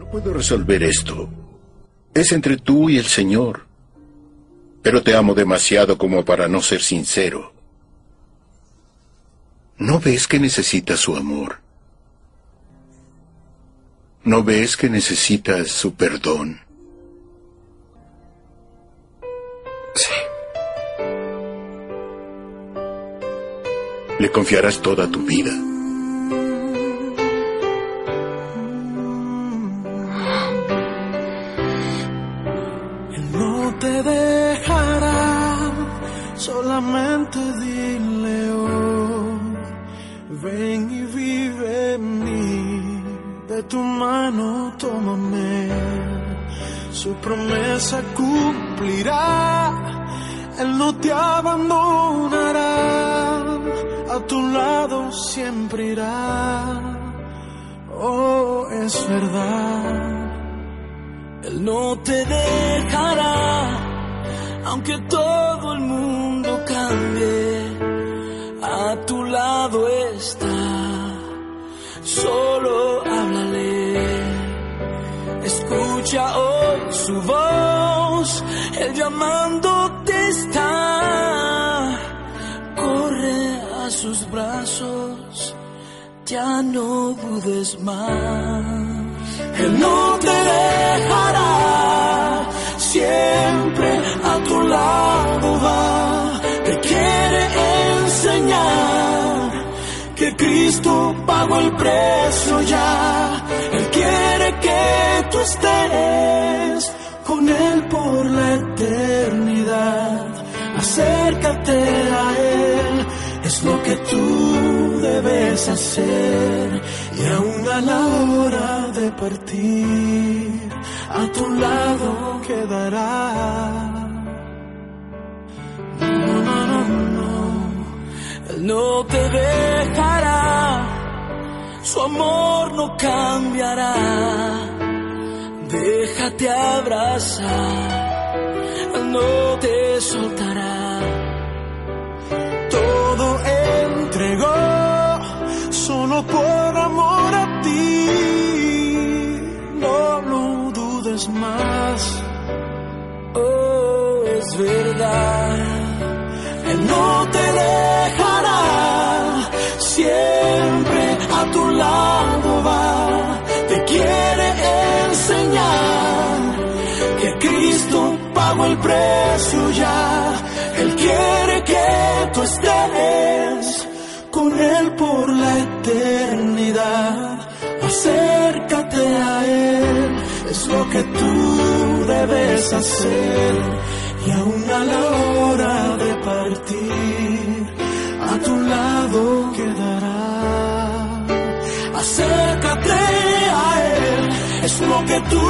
No puedo resolver esto. Es entre tú y el Señor. Pero te amo demasiado como para no ser sincero. ¿No ves que necesitas su amor? ¿No ves que necesitas su perdón? Sí. Le confiarás toda tu vida. Solamente dile hoy, ven y vive en mí, de tu mano tómame, su promesa cumplirá, Él no te abandonará, a tu lado siempre irá, oh es verdad. Él no te dejará, aunque todo el mundo cambie, a tu lado está. Solo háblale, escucha hoy su voz, Él llamándote está. Corre a sus brazos, ya no dudes más. Él no te dejará, siempre a tu lado va, te quiere enseñar que Cristo pagó el precio ya, Él quiere que tú estés con Él por la eternidad, acércate a Él, es lo que tú debes hacer. Y aún a la hora de partir a tu lado quedará. No, no, no, no, Él no te dejará, su amor no cambiará, déjate abrazar, Él no te soltará. Por amor a ti. No lo dudes más. Oh, es verdad. Él no te dejará. Siempre a tu lado va. Te quiere enseñar que Cristo pagó el precio ya. Él quiere que tú estés con Él por la eternidad. Acércate a Él, es lo que tú debes hacer. Y aún a la hora de partir, a tu lado quedará. Acércate a Él, es lo que tú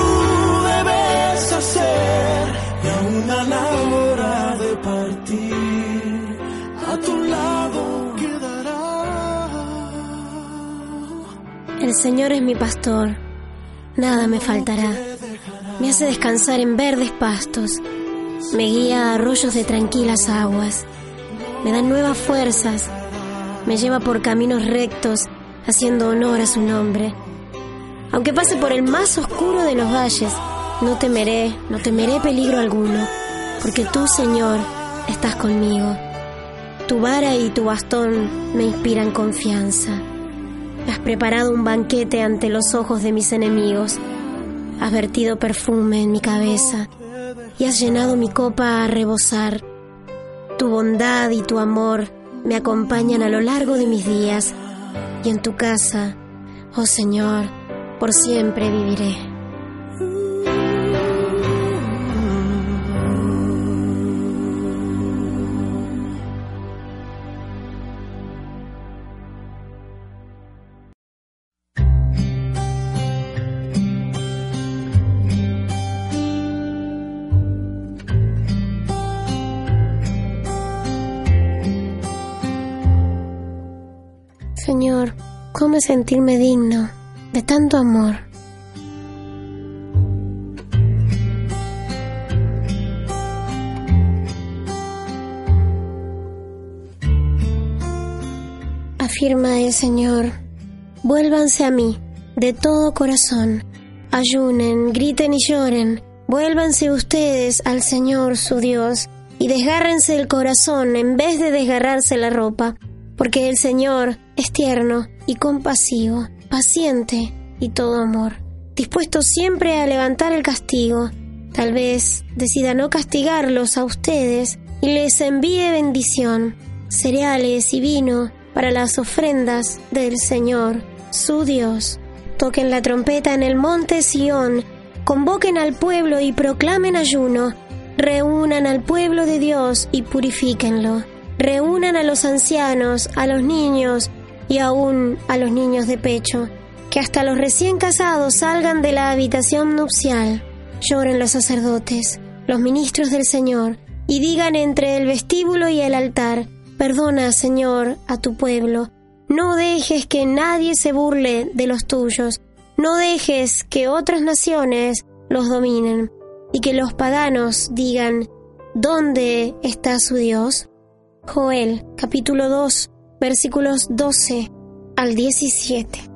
El Señor es mi pastor, nada me faltará. Me hace descansar en verdes pastos, me guía a arroyos de tranquilas aguas, me da nuevas fuerzas, me lleva por caminos rectos, haciendo honor a su nombre. Aunque pase por el más oscuro de los valles, no temeré, no temeré peligro alguno, porque tú, Señor, estás conmigo. Tu vara y tu bastón me inspiran confianza. Has preparado un banquete ante los ojos de mis enemigos. Has vertido perfume en mi cabeza y has llenado mi copa a rebosar. Tu bondad y tu amor me acompañan a lo largo de mis días y en tu casa, oh Señor, por siempre viviré. ¿Cómo sentirme digno de tanto amor? Afirma el Señor, vuélvanse a mí de todo corazón, ayunen, griten y lloren, vuélvanse ustedes al Señor su Dios y desgárrense el corazón en vez de desgarrarse la ropa, porque el Señor es tierno y compasivo, paciente y todo amor, dispuesto siempre a levantar el castigo. Tal vez decida no castigarlos a ustedes y les envíe bendición, cereales y vino para las ofrendas del Señor, su Dios. Toquen la trompeta en el monte Sión, convoquen al pueblo y proclamen ayuno reúnan al pueblo de Dios y purifíquenlo. Reúnan a los ancianos, a los niños y aún a los niños de pecho. Que hasta los recién casados salgan de la habitación nupcial. Lloren los sacerdotes, los ministros del Señor, y digan entre el vestíbulo y el altar, Perdona, Señor, a tu pueblo. No dejes que nadie se burle de los tuyos. No dejes que otras naciones los dominen y que los paganos digan, ¿dónde está su Dios? Joel capítulo 2 versículos 12 al 17.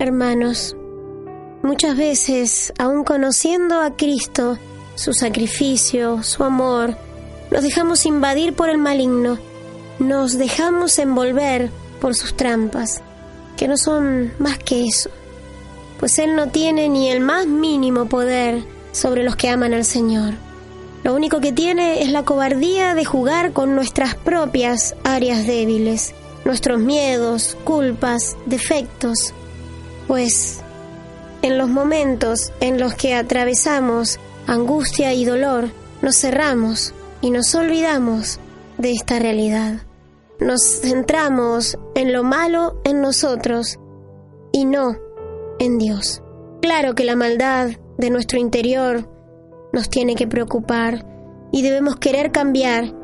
Hermanos, muchas veces, aun conociendo a Cristo, su sacrificio, su amor, nos dejamos invadir por el maligno, nos dejamos envolver por sus trampas, que no son más que eso, pues Él no tiene ni el más mínimo poder sobre los que aman al Señor. Lo único que tiene es la cobardía de jugar con nuestras propias áreas débiles, nuestros miedos, culpas, defectos, pues en los momentos en los que atravesamos angustia y dolor, nos cerramos y nos olvidamos de esta realidad. Nos centramos en lo malo en nosotros y no en Dios. Claro que la maldad de nuestro interior nos tiene que preocupar y debemos querer cambiar,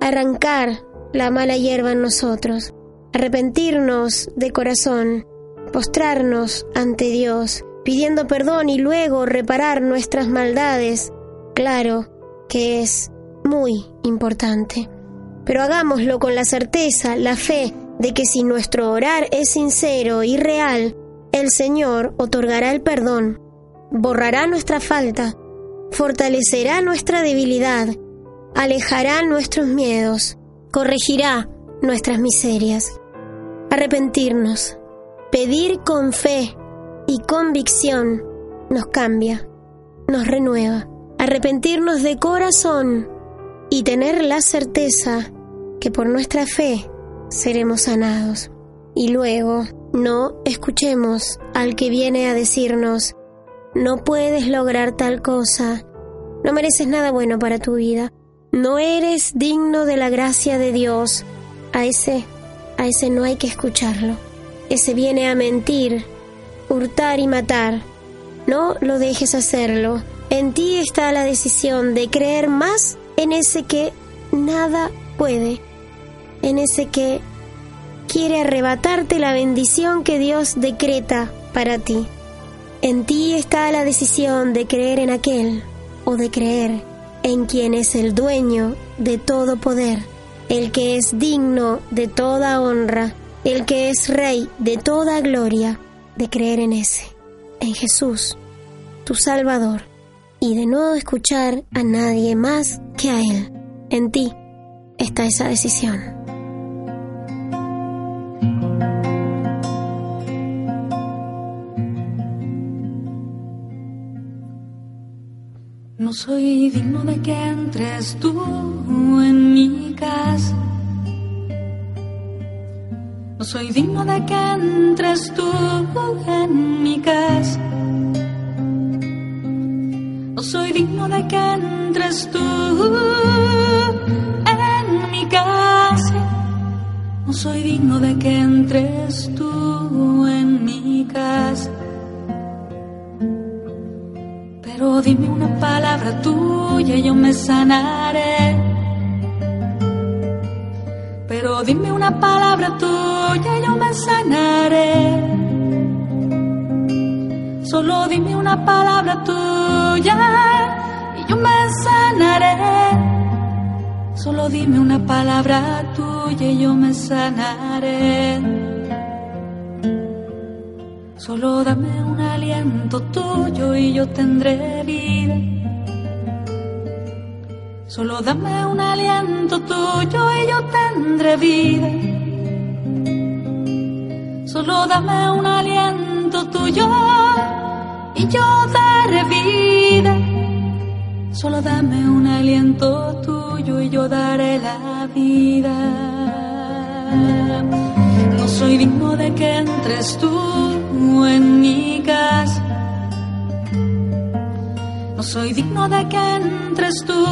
arrancar la mala hierba en nosotros, arrepentirnos de corazón postrarnos ante Dios, pidiendo perdón y luego reparar nuestras maldades, claro que es muy importante. Pero hagámoslo con la certeza, la fe de que si nuestro orar es sincero y real, el Señor otorgará el perdón, borrará nuestra falta, fortalecerá nuestra debilidad, alejará nuestros miedos, corregirá nuestras miserias. Arrepentirnos, Pedir con fe y convicción nos cambia, nos renueva. Arrepentirnos de corazón y tener la certeza que por nuestra fe seremos sanados. Y luego no escuchemos al que viene a decirnos, no puedes lograr tal cosa, no mereces nada bueno para tu vida, no eres digno de la gracia de Dios. A ese, a ese no hay que escucharlo ese viene a mentir, hurtar y matar. No lo dejes hacerlo. En ti está la decisión de creer más en ese que nada puede, en ese que quiere arrebatarte la bendición que Dios decreta para ti. En ti está la decisión de creer en aquel o de creer en quien es el dueño de todo poder, el que es digno de toda honra el que es Rey de toda gloria, de creer en ese, en Jesús, tu Salvador, y de no escuchar a nadie más que a Él. En ti está esa decisión. No soy digno de que entres tú en mi casa no soy digno de que entres tú en mi casa. No soy digno de que entres tú en mi casa. soy digno de que entres tú en mi casa. Pero dime una palabra tuya y yo me sanaré. Pero dime una palabra tuya y yo me sanaré. Solo dime una palabra tuya y yo me sanaré. Solo dime una palabra tuya y yo me sanaré. Solo dame un aliento tuyo y yo tendré vida. Solo dame un aliento tuyo y yo tendré vida. Solo dame un aliento tuyo y yo daré vida. Solo dame un aliento tuyo y yo daré la vida. No soy digno de que entres tú en mi casa. No soy digno de que entres tú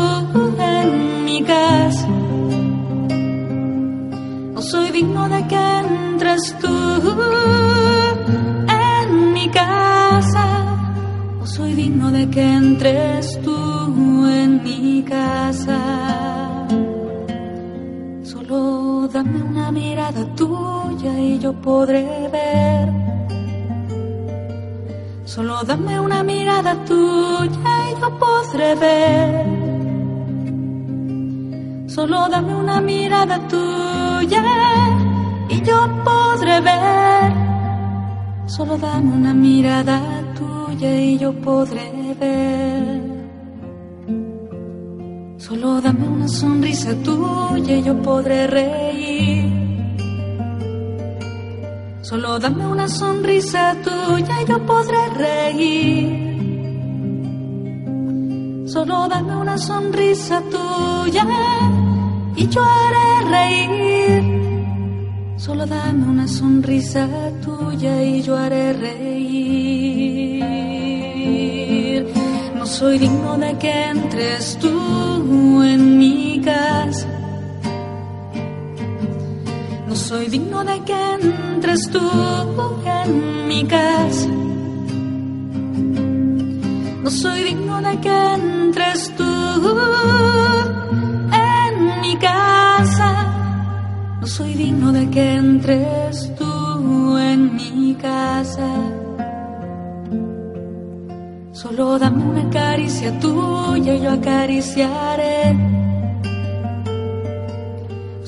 en mi casa. No soy digno de que entres tú en mi casa. No soy digno de que entres tú en mi casa dame una mirada tuya y yo podré ver. Solo dame una mirada tuya y yo podré ver. Solo dame una mirada tuya y yo podré ver. Solo dame una mirada tuya y yo podré ver. Solo dame una sonrisa tuya y yo podré reír. Solo dame una sonrisa tuya y yo podré reír. Solo dame una sonrisa tuya y yo haré reír. Solo dame una sonrisa tuya y yo haré reír. No soy digno de que entres tú en mi casa. No soy digno de que entres tú en mi casa. No soy digno de que entres tú en mi casa. No soy digno de que entres tú en mi casa. Solo dame una caricia tuya y yo acariciaré.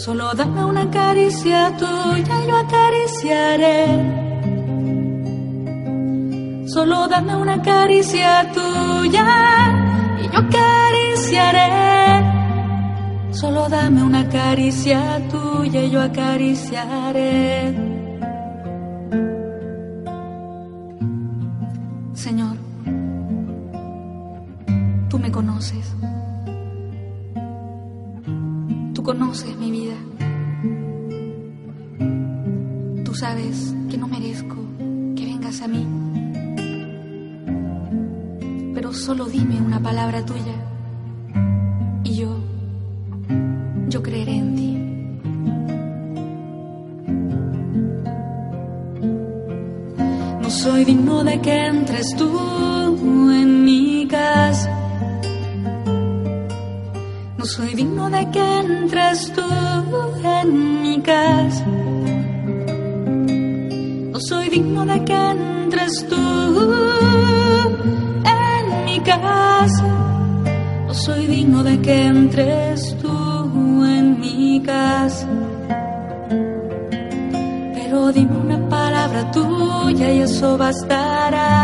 Solo dame una caricia tuya y yo acariciaré. Solo dame una caricia tuya y yo acariciaré. Solo dame una caricia tuya y yo acariciaré. conoces. Tú conoces mi vida. Tú sabes que no merezco que vengas a mí. Pero solo dime una palabra tuya y yo, yo creeré en ti. No soy digno de que entres tú no soy digno de que entres tú en mi casa. No soy digno de que entres tú en mi casa. No soy digno de que entres tú en mi casa. Pero dime una palabra tuya y eso bastará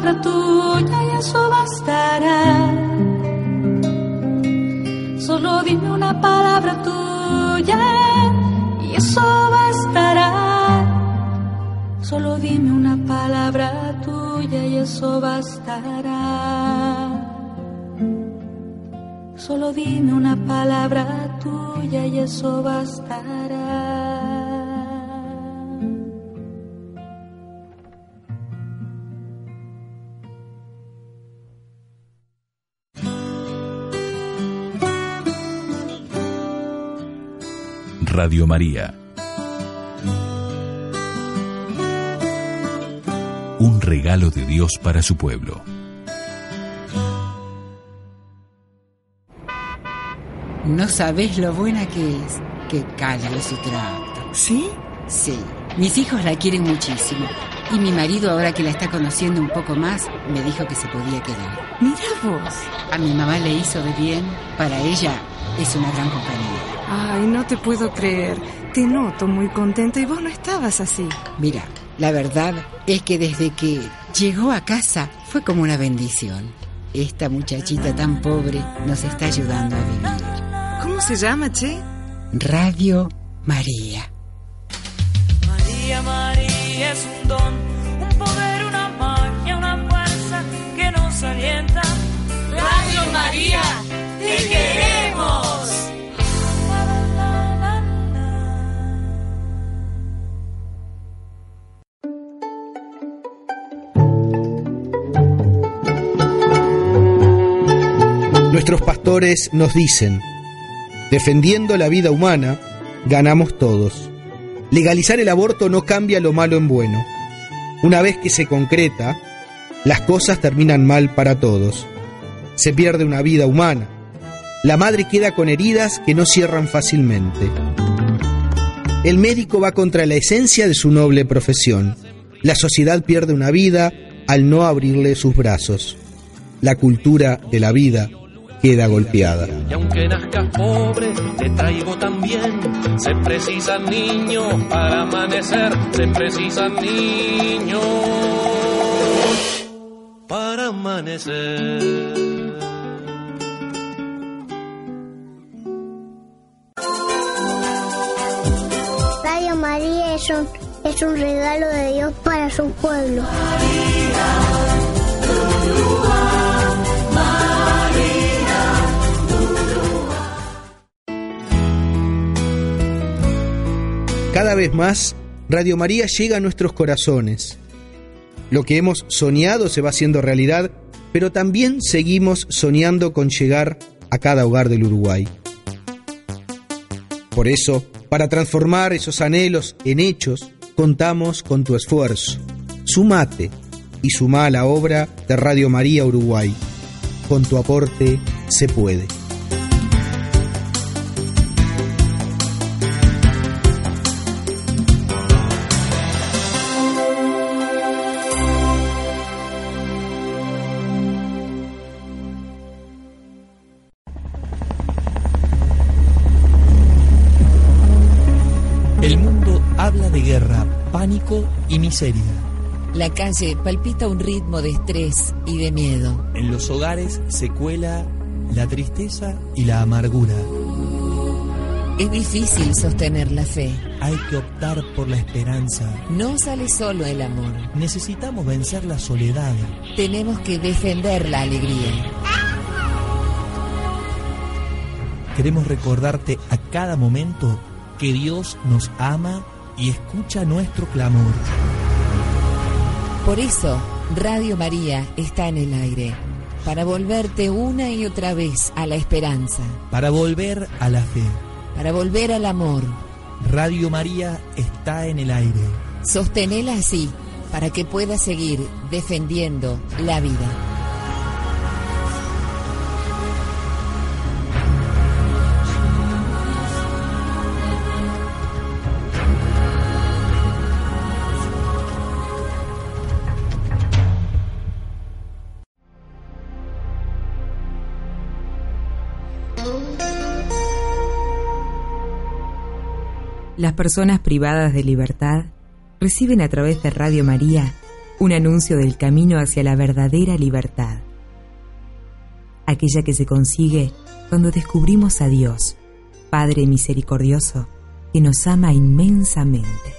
palabra tuya y eso bastará. Solo dime una palabra tuya y eso bastará. Solo dime una palabra tuya y eso bastará. Solo dime una palabra tuya y eso bastará. Radio María. Un regalo de Dios para su pueblo. No sabes lo buena que es. Qué cálido su trato. ¿Sí? Sí. Mis hijos la quieren muchísimo. Y mi marido, ahora que la está conociendo un poco más, me dijo que se podía quedar. Mira vos. A mi mamá le hizo de bien. Para ella es una gran compañía. Ay, no te puedo creer. Te noto muy contenta y vos no estabas así. Mira, la verdad es que desde que llegó a casa fue como una bendición. Esta muchachita tan pobre nos está ayudando a vivir. ¿Cómo se llama, Che? Radio María. María, María es un don, un poder, una magia, una fuerza que nos alienta. Radio María, te queremos. Nuestros pastores nos dicen, defendiendo la vida humana, ganamos todos. Legalizar el aborto no cambia lo malo en bueno. Una vez que se concreta, las cosas terminan mal para todos. Se pierde una vida humana. La madre queda con heridas que no cierran fácilmente. El médico va contra la esencia de su noble profesión. La sociedad pierde una vida al no abrirle sus brazos. La cultura de la vida queda golpeada. Y aunque nazcas pobre, te traigo también. Se precisan niños para amanecer, se precisan niños para amanecer. Radio María es un, es un regalo de Dios para su pueblo. Cada vez más, Radio María llega a nuestros corazones. Lo que hemos soñado se va haciendo realidad, pero también seguimos soñando con llegar a cada hogar del Uruguay. Por eso, para transformar esos anhelos en hechos, contamos con tu esfuerzo. Sumate y suma a la obra de Radio María Uruguay. Con tu aporte se puede. Miseria. La calle palpita un ritmo de estrés y de miedo. En los hogares se cuela la tristeza y la amargura. Es difícil sostener la fe. Hay que optar por la esperanza. No sale solo el amor. Necesitamos vencer la soledad. Tenemos que defender la alegría. Queremos recordarte a cada momento que Dios nos ama y escucha nuestro clamor. Por eso, Radio María está en el aire, para volverte una y otra vez a la esperanza, Para volver a la fe, para volver al amor. Radio María está en el aire. Sostenela así, para que puedas seguir defendiendo la vida. Las personas privadas de libertad reciben a través de Radio María un anuncio del camino hacia la verdadera libertad. Aquella que se consigue cuando descubrimos a Dios, Padre misericordioso, que nos ama inmensamente.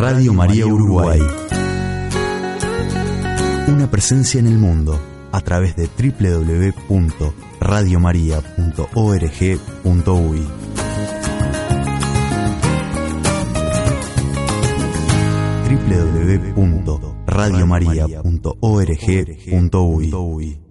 Radio María Uruguay. Una presencia en el mundo a través de www.radiomaria.org.uy. www.radiomaria.org.uy.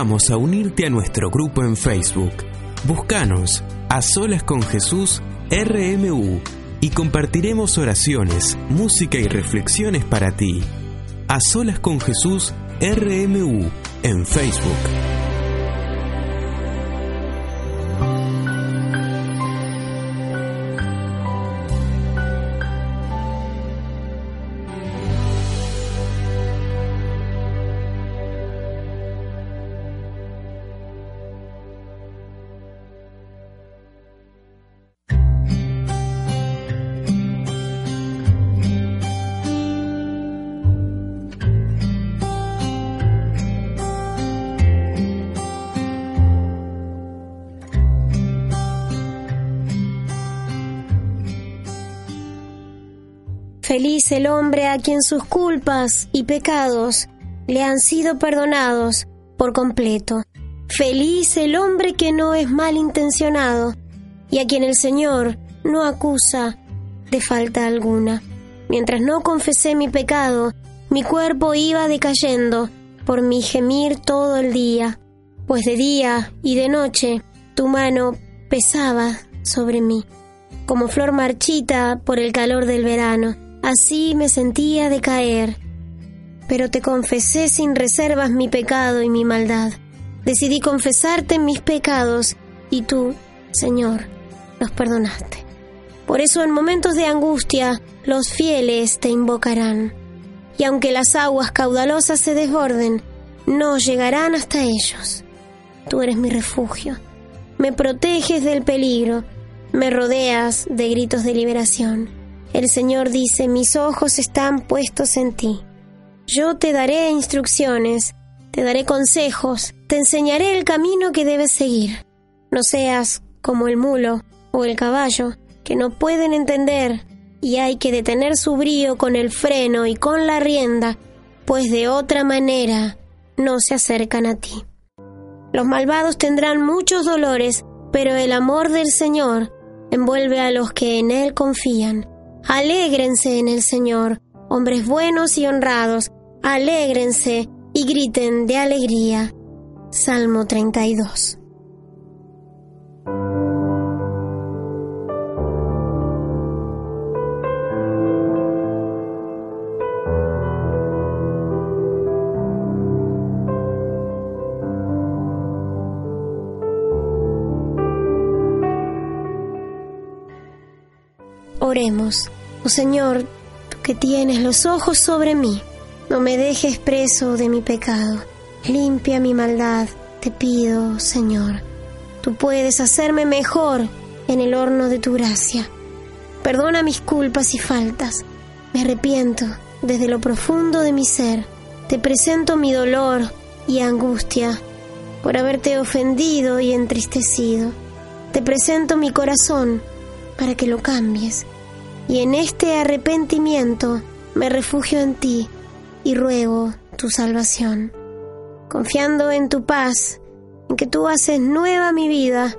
invitamos a unirte a nuestro grupo en Facebook. Búscanos a Solas con Jesús RMU y compartiremos oraciones, música y reflexiones para ti. A Solas con Jesús RMU en Facebook. El hombre a quien sus culpas y pecados le han sido perdonados por completo. Feliz el hombre que no es malintencionado y a quien el Señor no acusa de falta alguna. Mientras no confesé mi pecado, mi cuerpo iba decayendo por mi gemir todo el día, pues de día y de noche tu mano pesaba sobre mí, como flor marchita por el calor del verano. Así me sentía decaer, pero te confesé sin reservas mi pecado y mi maldad. Decidí confesarte mis pecados y tú, Señor, los perdonaste. Por eso en momentos de angustia los fieles te invocarán. Y aunque las aguas caudalosas se desborden, no llegarán hasta ellos. Tú eres mi refugio. Me proteges del peligro. Me rodeas de gritos de liberación. El Señor dice, mis ojos están puestos en ti. Yo te daré instrucciones, te daré consejos, te enseñaré el camino que debes seguir. No seas como el mulo o el caballo, que no pueden entender y hay que detener su brío con el freno y con la rienda, pues de otra manera no se acercan a ti. Los malvados tendrán muchos dolores, pero el amor del Señor envuelve a los que en Él confían. Alégrense en el Señor, hombres buenos y honrados, alégrense y griten de alegría. Salmo 32. Oremos. Oh Señor, tú que tienes los ojos sobre mí, no me dejes preso de mi pecado. Limpia mi maldad, te pido, Señor. Tú puedes hacerme mejor en el horno de tu gracia. Perdona mis culpas y faltas. Me arrepiento desde lo profundo de mi ser. Te presento mi dolor y angustia por haberte ofendido y entristecido. Te presento mi corazón para que lo cambies. Y en este arrepentimiento me refugio en ti y ruego tu salvación. Confiando en tu paz, en que tú haces nueva mi vida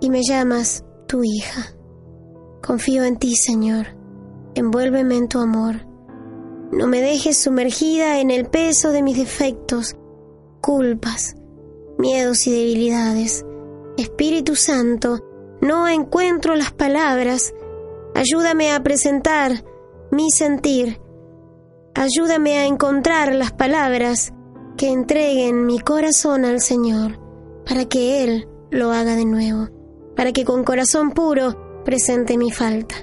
y me llamas tu hija. Confío en ti, Señor. Envuélveme en tu amor. No me dejes sumergida en el peso de mis defectos, culpas, miedos y debilidades. Espíritu Santo, no encuentro las palabras. Ayúdame a presentar mi sentir. Ayúdame a encontrar las palabras que entreguen mi corazón al Señor, para que Él lo haga de nuevo, para que con corazón puro presente mi falta,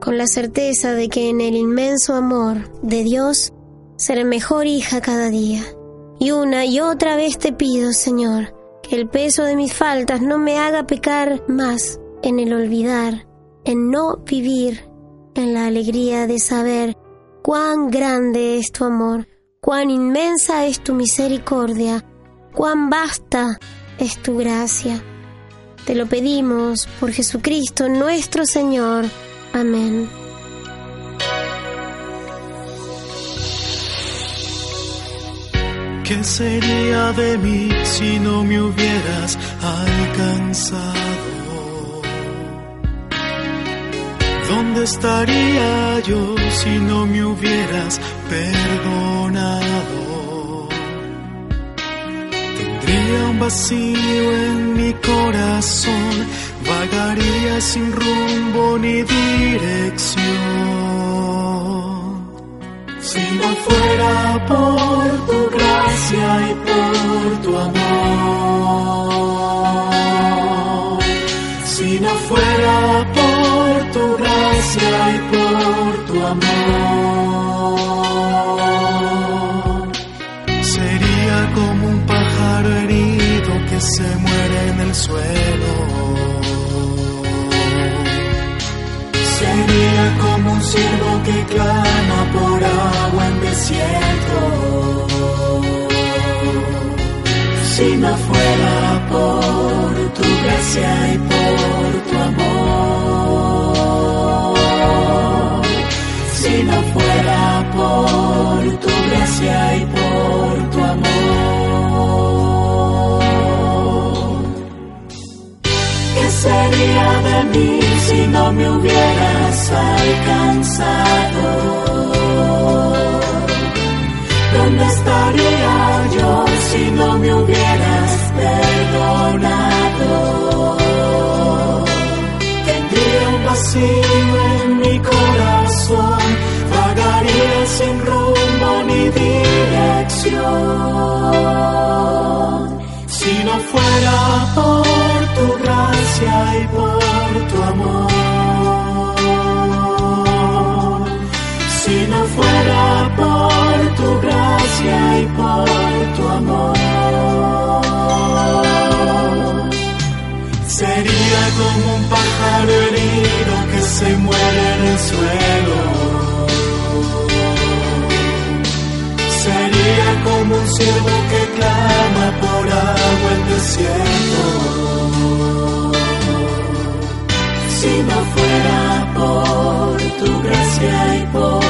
con la certeza de que en el inmenso amor de Dios seré mejor hija cada día. Y una y otra vez te pido, Señor, que el peso de mis faltas no me haga pecar más en el olvidar, en no vivir en la alegría de saber cuán grande es tu amor, cuán inmensa es tu misericordia, cuán vasta es tu gracia. Te lo pedimos por Jesucristo nuestro Señor. Amén. ¿Qué sería de mí si no me hubieras alcanzado? ¿Dónde estaría yo si no me hubieras perdonado? Tendría un vacío en mi corazón, vagaría sin rumbo ni dirección. Si no fuera por tu gracia y por tu amor, si no fuera gracia y por tu amor, sería como un pájaro herido que se muere en el suelo. Sería como un ciervo que clama por agua en desierto. Si no fuera por tu gracia y por gracia y por tu amor. ¿Qué sería de mí si no me hubieras alcanzado? ¿Dónde estaría yo si no me hubieras perdonado? Tendría un vacío en mi corazón, sin rumbo ni dirección. Si no fuera por tu gracia y por tu amor, si no fuera por tu gracia y por tu amor, sería como un pájaro herido que se muere en el suelo. Como un ciervo que clama por agua en desierto. Si no fuera por tu gracia y por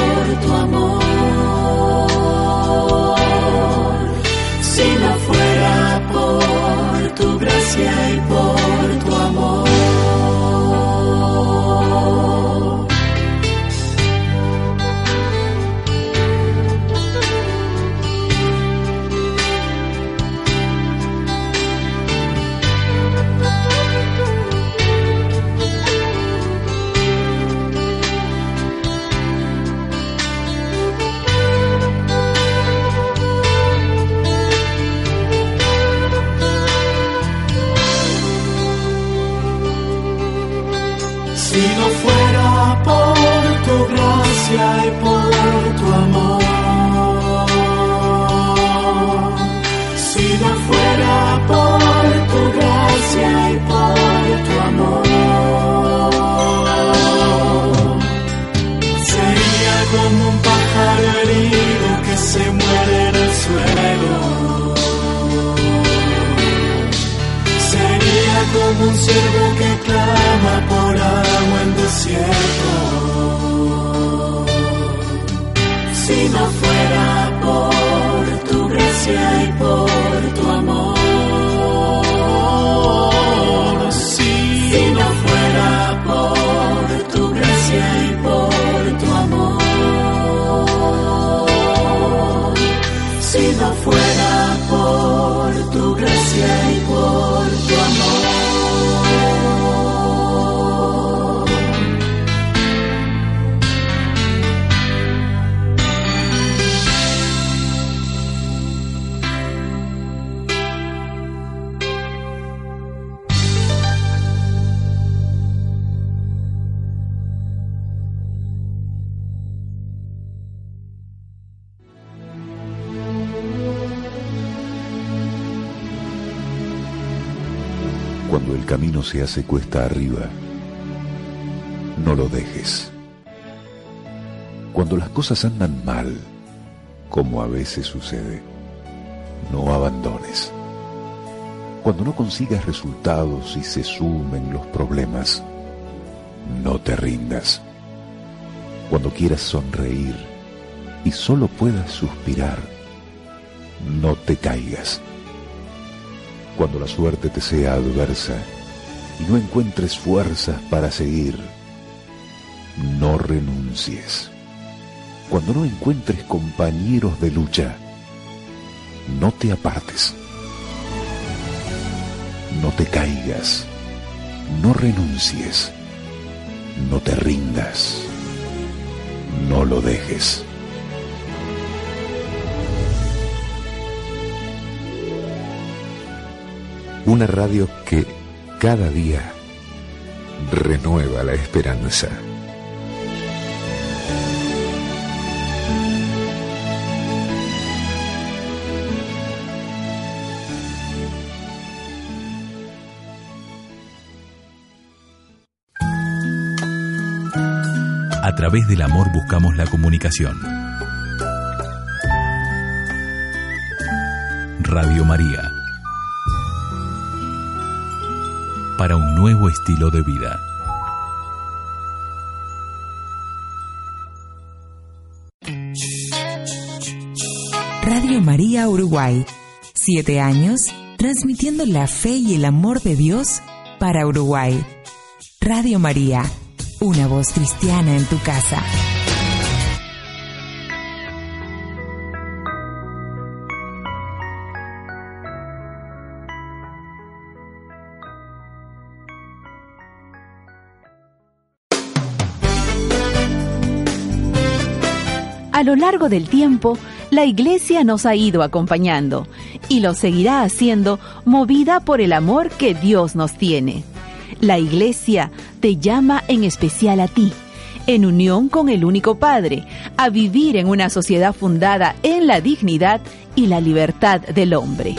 camino se hace cuesta arriba, no lo dejes. Cuando las cosas andan mal, como a veces sucede, no abandones. Cuando no consigas resultados y se sumen los problemas, no te rindas. Cuando quieras sonreír y solo puedas suspirar, no te caigas. Cuando la suerte te sea adversa y no encuentres fuerzas para seguir, no renuncies. Cuando no encuentres compañeros de lucha, no te apartes. No te caigas. No renuncies. No te rindas. No lo dejes. Una radio que cada día renueva la esperanza. A través del amor buscamos la comunicación. Radio María. Para un nuevo estilo de vida. Radio María Uruguay. Siete años transmitiendo la fe y el amor de Dios para Uruguay. Radio María una voz cristiana en tu casa. Lo largo del tiempo, la Iglesia nos ha ido acompañando y lo seguirá haciendo movida por el amor que Dios nos tiene. La Iglesia te llama en especial a ti, en unión con el único Padre, a vivir en una sociedad fundada en la dignidad y la libertad del hombre.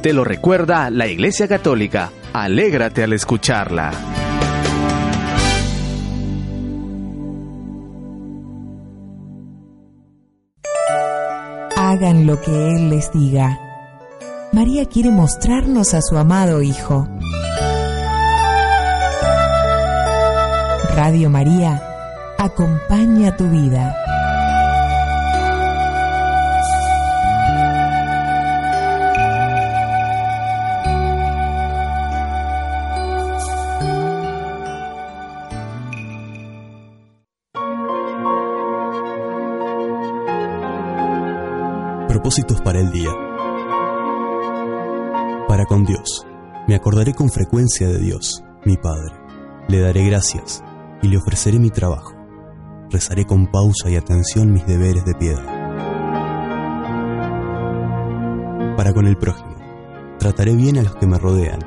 Te lo recuerda la Iglesia Católica. Alégrate al escucharla. Hagan lo que Él les diga. María quiere mostrarnos a su amado Hijo. Radio María acompaña tu vida. Para el día. Para con Dios. Me acordaré con frecuencia de Dios, mi Padre. Le daré gracias y le ofreceré mi trabajo. Rezaré con pausa y atención mis deberes de piedad. Para con el prójimo, trataré bien a los que me rodean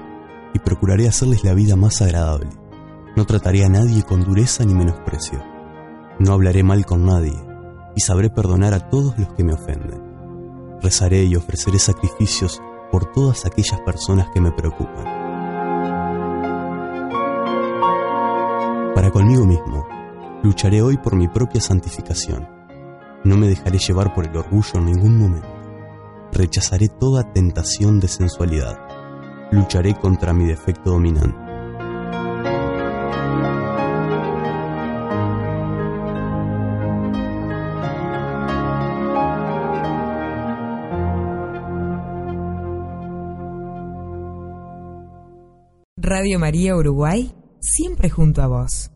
y procuraré hacerles la vida más agradable. No trataré a nadie con dureza ni menosprecio. No hablaré mal con nadie y sabré perdonar a todos los que me ofenden. Rezaré y ofreceré sacrificios por todas aquellas personas que me preocupan. Para conmigo mismo, lucharé hoy por mi propia santificación. No me dejaré llevar por el orgullo en ningún momento. Rechazaré toda tentación de sensualidad. Lucharé contra mi defecto dominante. Radio María Uruguay siempre junto a vos.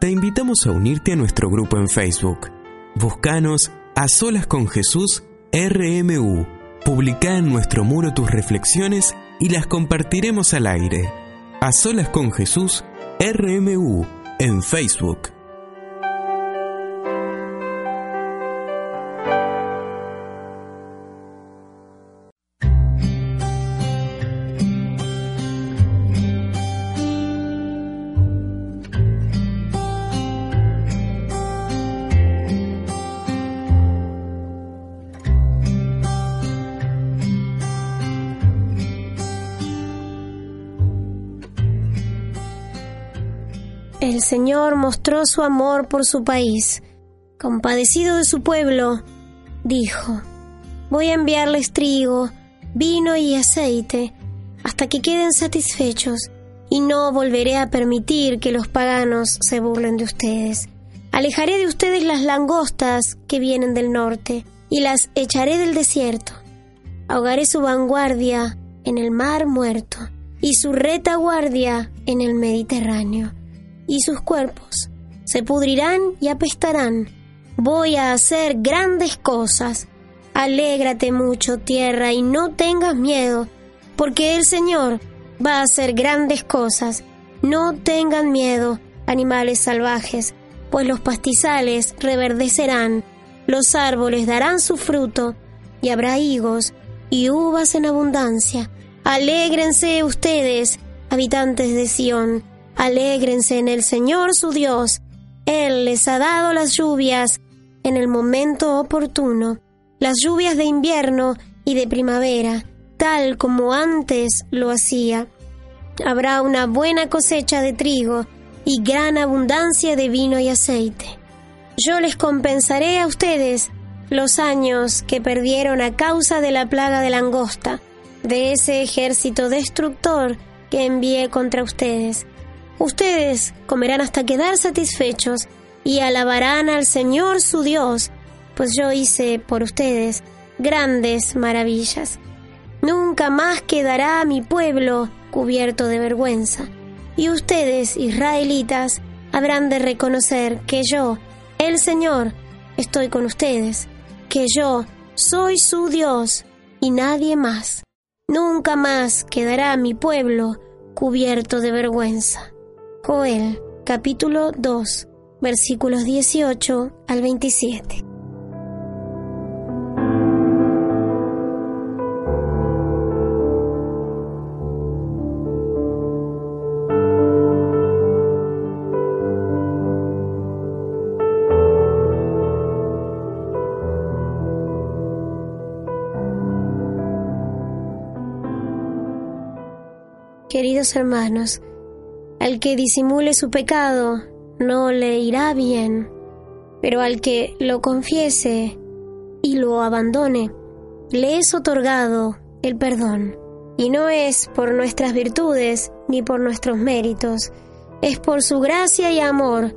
Te invitamos a unirte a nuestro grupo en Facebook. Búscanos a solas con Jesús RMU. Publica en nuestro muro tus reflexiones y las compartiremos al aire. A solas con Jesús RMU en Facebook. Mostró su amor por su país. Compadecido de su pueblo, dijo, voy a enviarles trigo, vino y aceite hasta que queden satisfechos y no volveré a permitir que los paganos se burlen de ustedes. Alejaré de ustedes las langostas que vienen del norte y las echaré del desierto. Ahogaré su vanguardia en el mar muerto y su retaguardia en el Mediterráneo. Y sus cuerpos se pudrirán y apestarán. Voy a hacer grandes cosas. Alégrate mucho, tierra, y no tengas miedo, porque el Señor va a hacer grandes cosas. No tengan miedo, animales salvajes, pues los pastizales reverdecerán, los árboles darán su fruto, y habrá higos y uvas en abundancia. Alégrense ustedes, habitantes de Sión, alégrense en el Señor su Dios. Él les ha dado las lluvias en el momento oportuno, las lluvias de invierno y de primavera, tal como antes lo hacía. Habrá una buena cosecha de trigo y gran abundancia de vino y aceite. Yo les compensaré a ustedes los años que perdieron a causa de la plaga de langosta, de ese ejército destructor que envié contra ustedes. Ustedes comerán hasta quedar satisfechos y alabarán al Señor su Dios, pues yo hice por ustedes grandes maravillas. Nunca más quedará mi pueblo cubierto de vergüenza y ustedes, israelitas, habrán de reconocer que yo, el Señor, estoy con ustedes, que yo soy su Dios y nadie más. Nunca más quedará mi pueblo cubierto de vergüenza. Joel capítulo 2 versículos 18 al 27. Queridos hermanos, al que disimule su pecado no le irá bien, pero al que lo confiese y lo abandone, le es otorgado el perdón. Y no es por nuestras virtudes ni por nuestros méritos, es por su gracia y amor.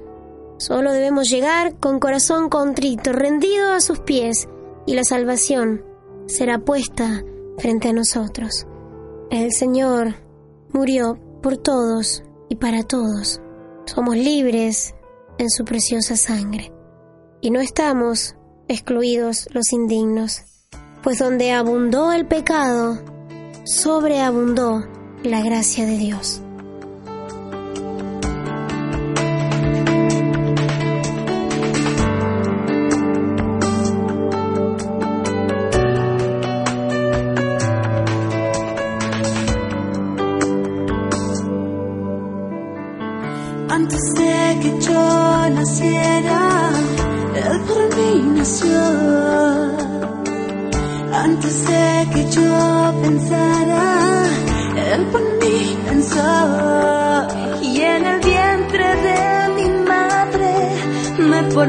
Solo debemos llegar con corazón contrito, rendido a sus pies, y la salvación será puesta frente a nosotros. El Señor murió por todos y para todos. Somos libres en su preciosa sangre. Y no estamos excluidos los indignos, pues donde abundó el pecado, sobreabundó la gracia de Dios.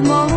Con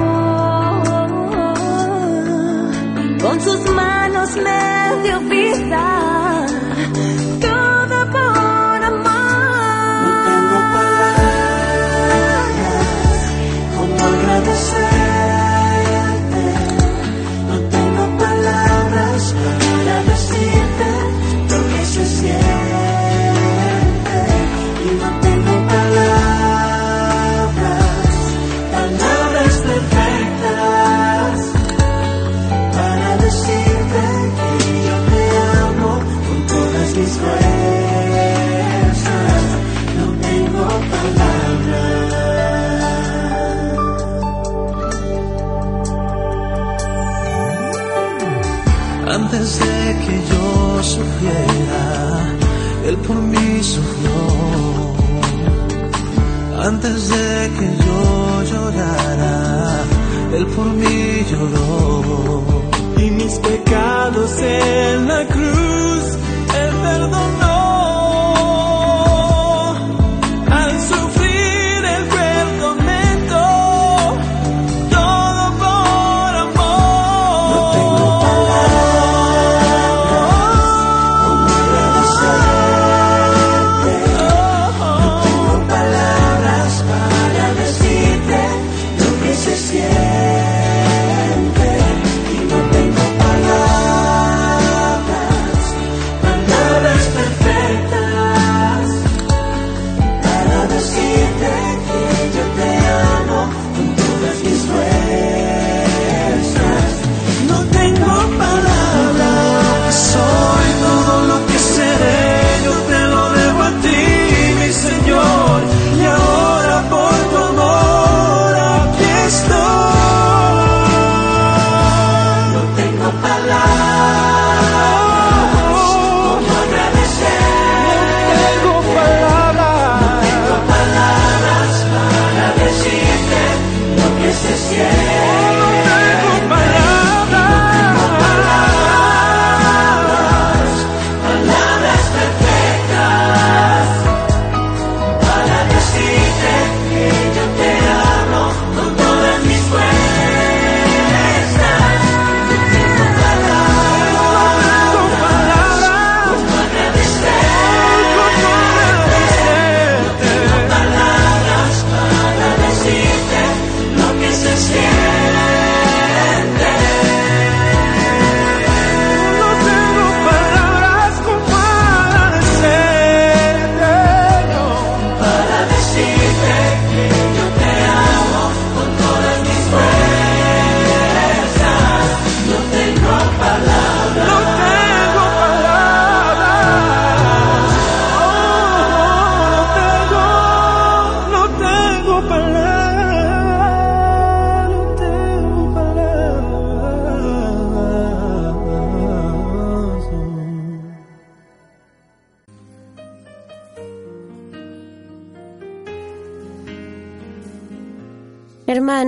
Antes de que yo llorara, Él por mí lloró.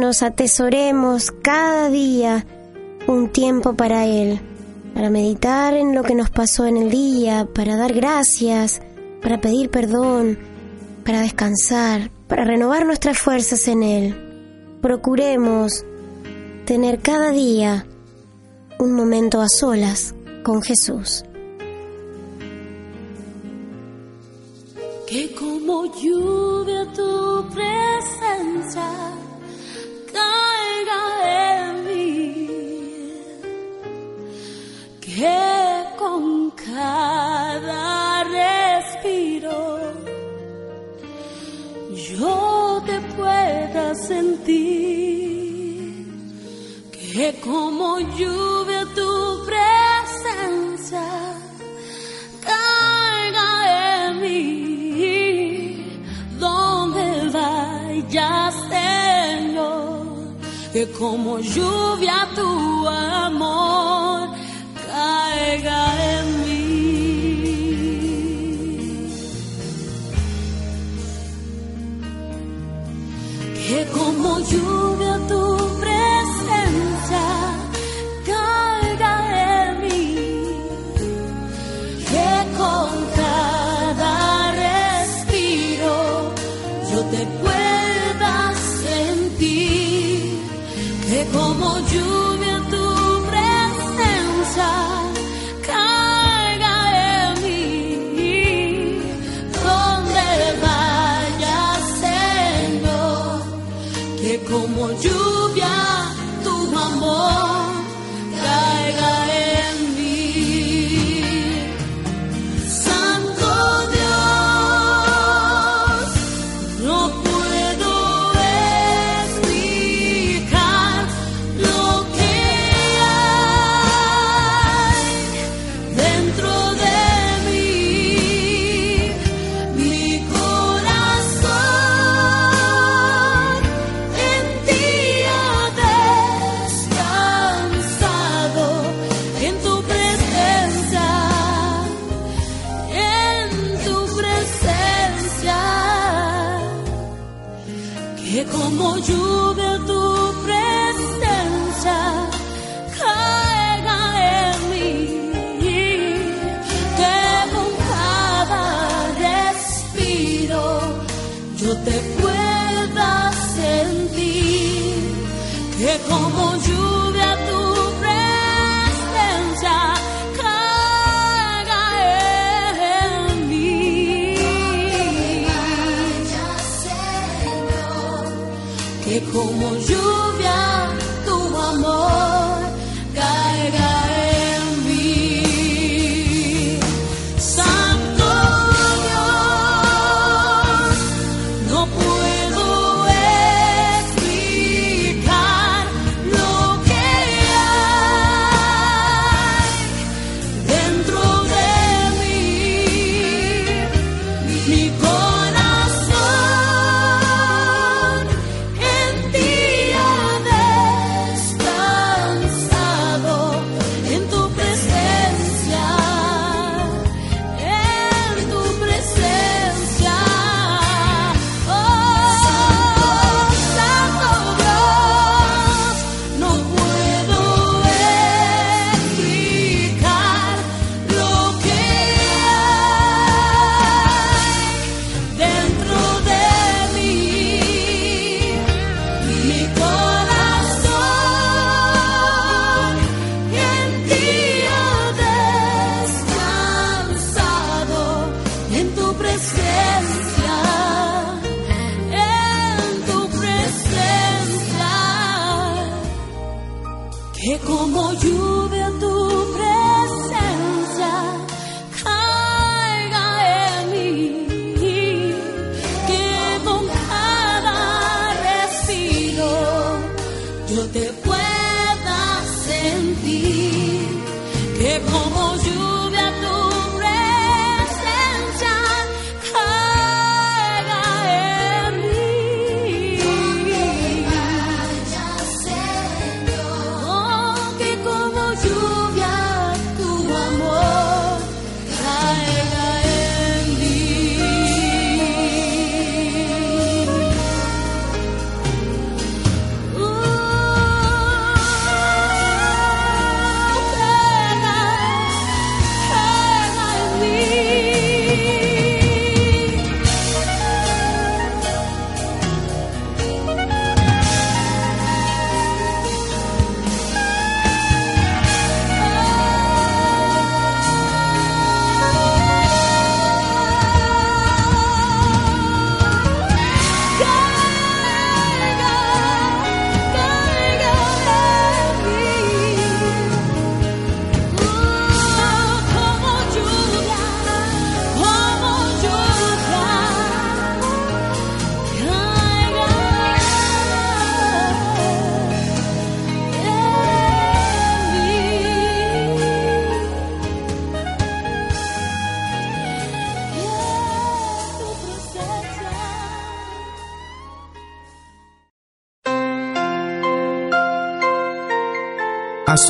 nos atesoremos cada día un tiempo para Él, para meditar en lo que nos pasó en el día, para dar gracias, para pedir perdón, para descansar, para renovar nuestras fuerzas en Él. Procuremos tener cada día un momento a solas con Jesús. Que como yo que con cada respiro yo te pueda sentir, que como lluvia tu presencia caiga en mí, donde vayas, Señor, que como lluvia tu alma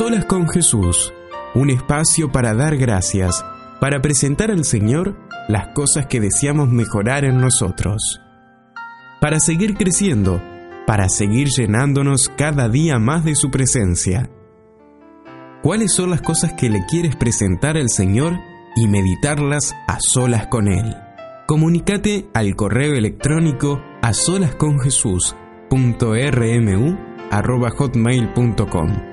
solas con Jesús, un espacio para dar gracias, para presentar al Señor las cosas que deseamos mejorar en nosotros. Para seguir creciendo, para seguir llenándonos cada día más de su presencia. ¿Cuáles son las cosas que le quieres presentar al Señor y meditarlas a solas con Él? Comunícate al correo electrónico a solasconjesús.rmu.hotmail.com